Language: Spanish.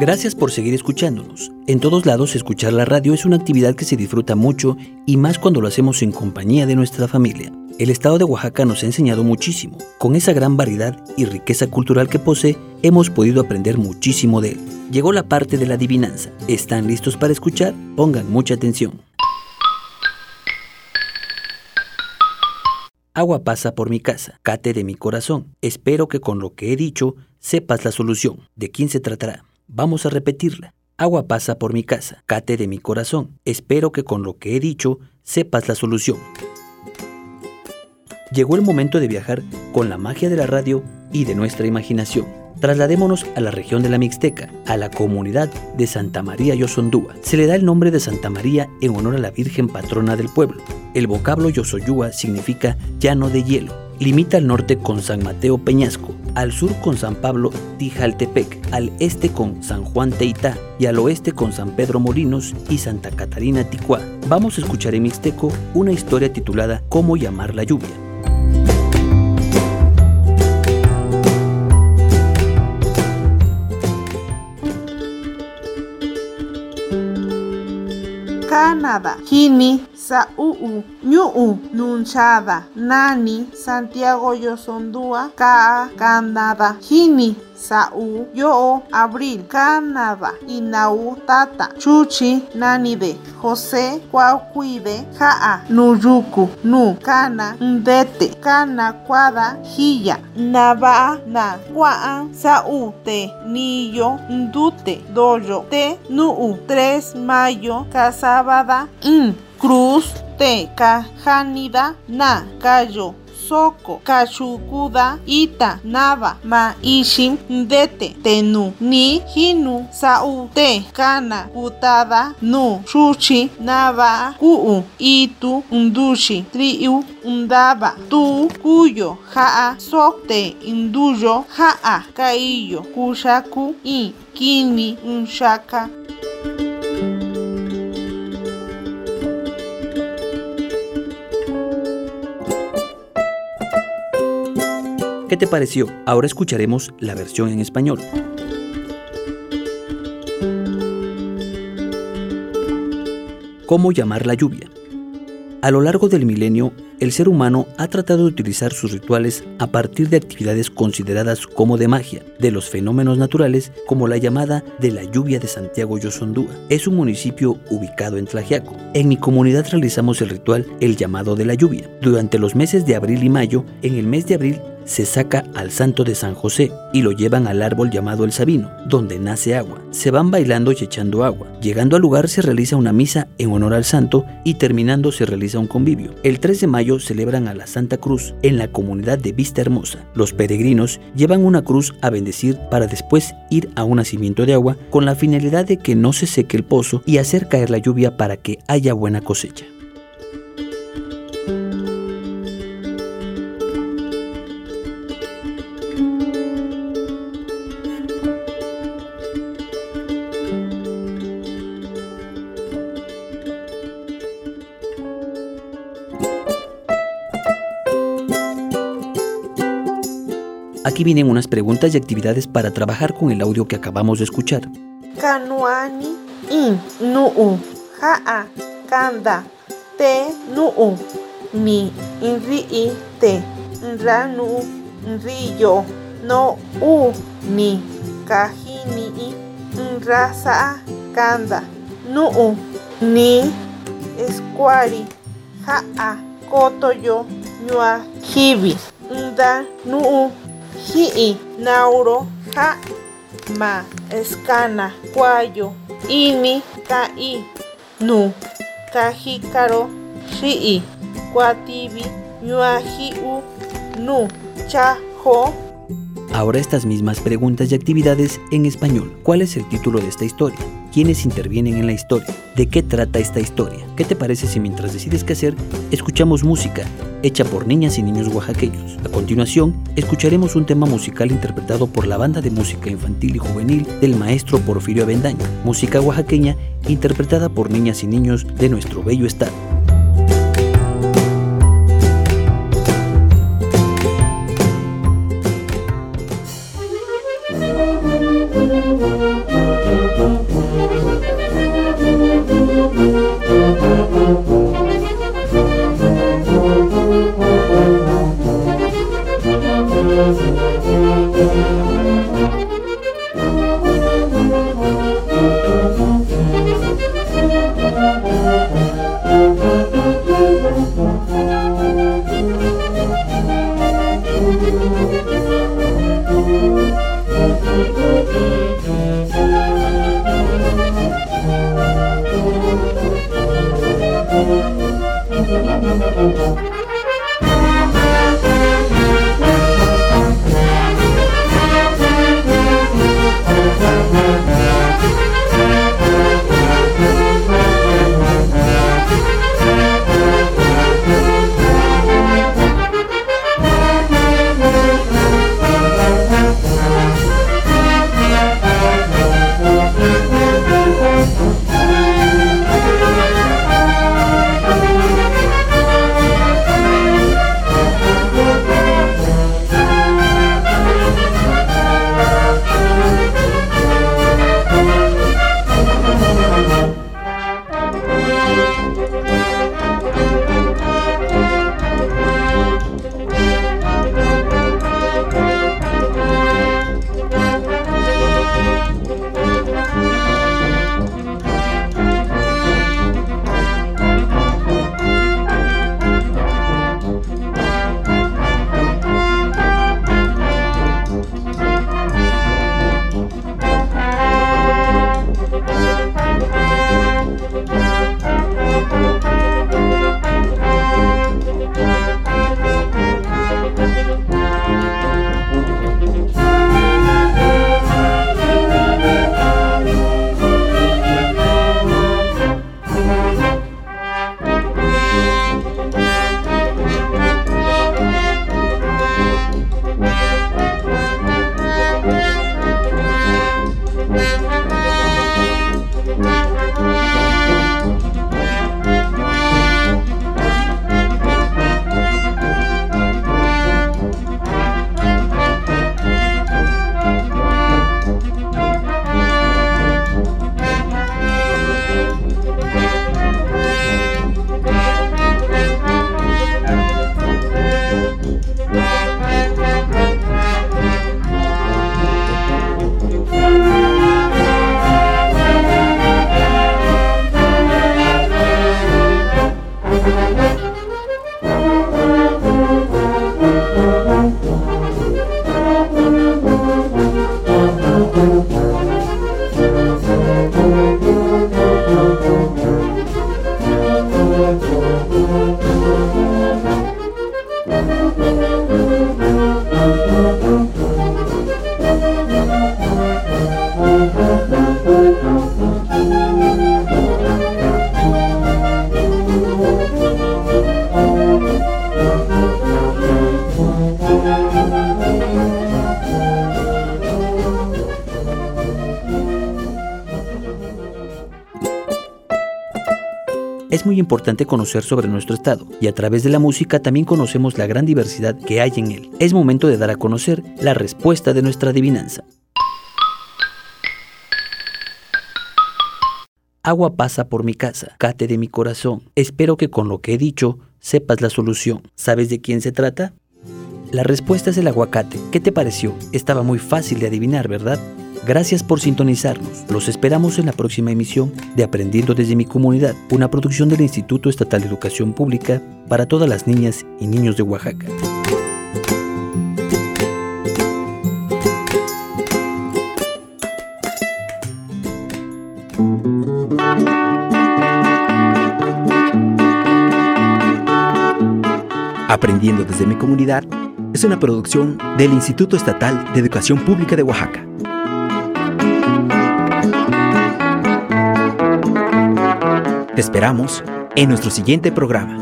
Gracias por seguir escuchándonos. En todos lados, escuchar la radio es una actividad que se disfruta mucho y más cuando lo hacemos en compañía de nuestra familia. El estado de Oaxaca nos ha enseñado muchísimo. Con esa gran variedad y riqueza cultural que posee, hemos podido aprender muchísimo de él. Llegó la parte de la adivinanza. ¿Están listos para escuchar? Pongan mucha atención. Agua pasa por mi casa, cate de mi corazón. Espero que con lo que he dicho sepas la solución. ¿De quién se tratará? Vamos a repetirla. Agua pasa por mi casa, cate de mi corazón. Espero que con lo que he dicho sepas la solución. Llegó el momento de viajar con la magia de la radio y de nuestra imaginación. Trasladémonos a la región de la Mixteca, a la comunidad de Santa María Yosondúa. Se le da el nombre de Santa María en honor a la Virgen patrona del pueblo. El vocablo Yosoyúa significa llano de hielo Limita al norte con San Mateo Peñasco, al sur con San Pablo Tijaltepec, al este con San Juan Teitá y al oeste con San Pedro Molinos y Santa Catarina Ticuá. Vamos a escuchar en Mixteco una historia titulada Cómo llamar la lluvia. Canadá, Kini, Sa'u'u, Ñu'u, Nunchada, Nani, Santiago Yosondúa, Ka'a, Canadá, Hini, Sa'u, Yo, Abril, Canadá, Inau, Tata, Chuchi, Nanide, José, Cuaucuide, Ja'a, Nuyuku, Nu, Cana, Ndete, Cana, Cuada, Jilla, Nava, Na, Cuaan, Sa'u, Te, Nillo, Ndute, Doyo, Te, Nu'u, 3 Mayo, Casabada, In, Cruz, Te, Cajanida, Na, Cayo, Soko, Kachukuda, Ita, Nava, Ma, Ishim, Ndete, Tenu, Ni, Hinu, Sau, Te, Kana, Putada, Nu, Chuchi, Nava, Kuu, Itu, Undushi, Triu, Undaba, Tu, Kuyo, Jaa, Sokte, Induyo, Jaa, Kaiyo, Kushaku, I, Kini, Unshaka, ¿Qué te pareció? Ahora escucharemos la versión en español. ¿Cómo llamar la lluvia? A lo largo del milenio, el ser humano ha tratado de utilizar sus rituales a partir de actividades consideradas como de magia, de los fenómenos naturales como la llamada de la lluvia de Santiago Yosondúa. Es un municipio ubicado en Tlajiaco. En mi comunidad realizamos el ritual el llamado de la lluvia. Durante los meses de abril y mayo, en el mes de abril se saca al santo de San José y lo llevan al árbol llamado el Sabino, donde nace agua. Se van bailando y echando agua. Llegando al lugar se realiza una misa en honor al santo y terminando se realiza un convivio. El 3 de mayo celebran a la Santa Cruz en la comunidad de Vista Hermosa. Los peregrinos llevan una cruz a bendecir para después ir a un nacimiento de agua con la finalidad de que no se seque el pozo y hacer caer la lluvia para que haya buena cosecha. Aquí vienen unas preguntas y actividades para trabajar con el audio que acabamos de escuchar. Kanuani in nuu ja'a kanda te nuu mi inri'i te nra nuu nriyo no u ni kajini'i nra sa'a kanda nuu ni eskuari ja'a kotoyo ñua jivi nda nuu Hi'i, Nauro, Ja, Ma, Escana, Cuayo, Ini, Ka'i, Nu, Kajikaro, Shi'i, Cuativi, Ñuajiu, Nu, Chajo. Ahora estas mismas preguntas y actividades en español. ¿Cuál es el título de esta historia? ¿Quiénes intervienen en la historia? ¿De qué trata esta historia? ¿Qué te parece si mientras decides qué hacer, escuchamos música hecha por niñas y niños oaxaqueños? A continuación, escucharemos un tema musical interpretado por la banda de música infantil y juvenil del maestro Porfirio Avendaño, música oaxaqueña interpretada por niñas y niños de nuestro bello estado. Es muy importante conocer sobre nuestro estado y a través de la música también conocemos la gran diversidad que hay en él. Es momento de dar a conocer la respuesta de nuestra adivinanza. Agua pasa por mi casa, cate de mi corazón. Espero que con lo que he dicho sepas la solución. ¿Sabes de quién se trata? La respuesta es el aguacate. ¿Qué te pareció? Estaba muy fácil de adivinar, ¿verdad? Gracias por sintonizarnos. Los esperamos en la próxima emisión de Aprendiendo desde mi comunidad, una producción del Instituto Estatal de Educación Pública para todas las niñas y niños de Oaxaca. Aprendiendo desde mi comunidad es una producción del Instituto Estatal de Educación Pública de Oaxaca. Te esperamos en nuestro siguiente programa.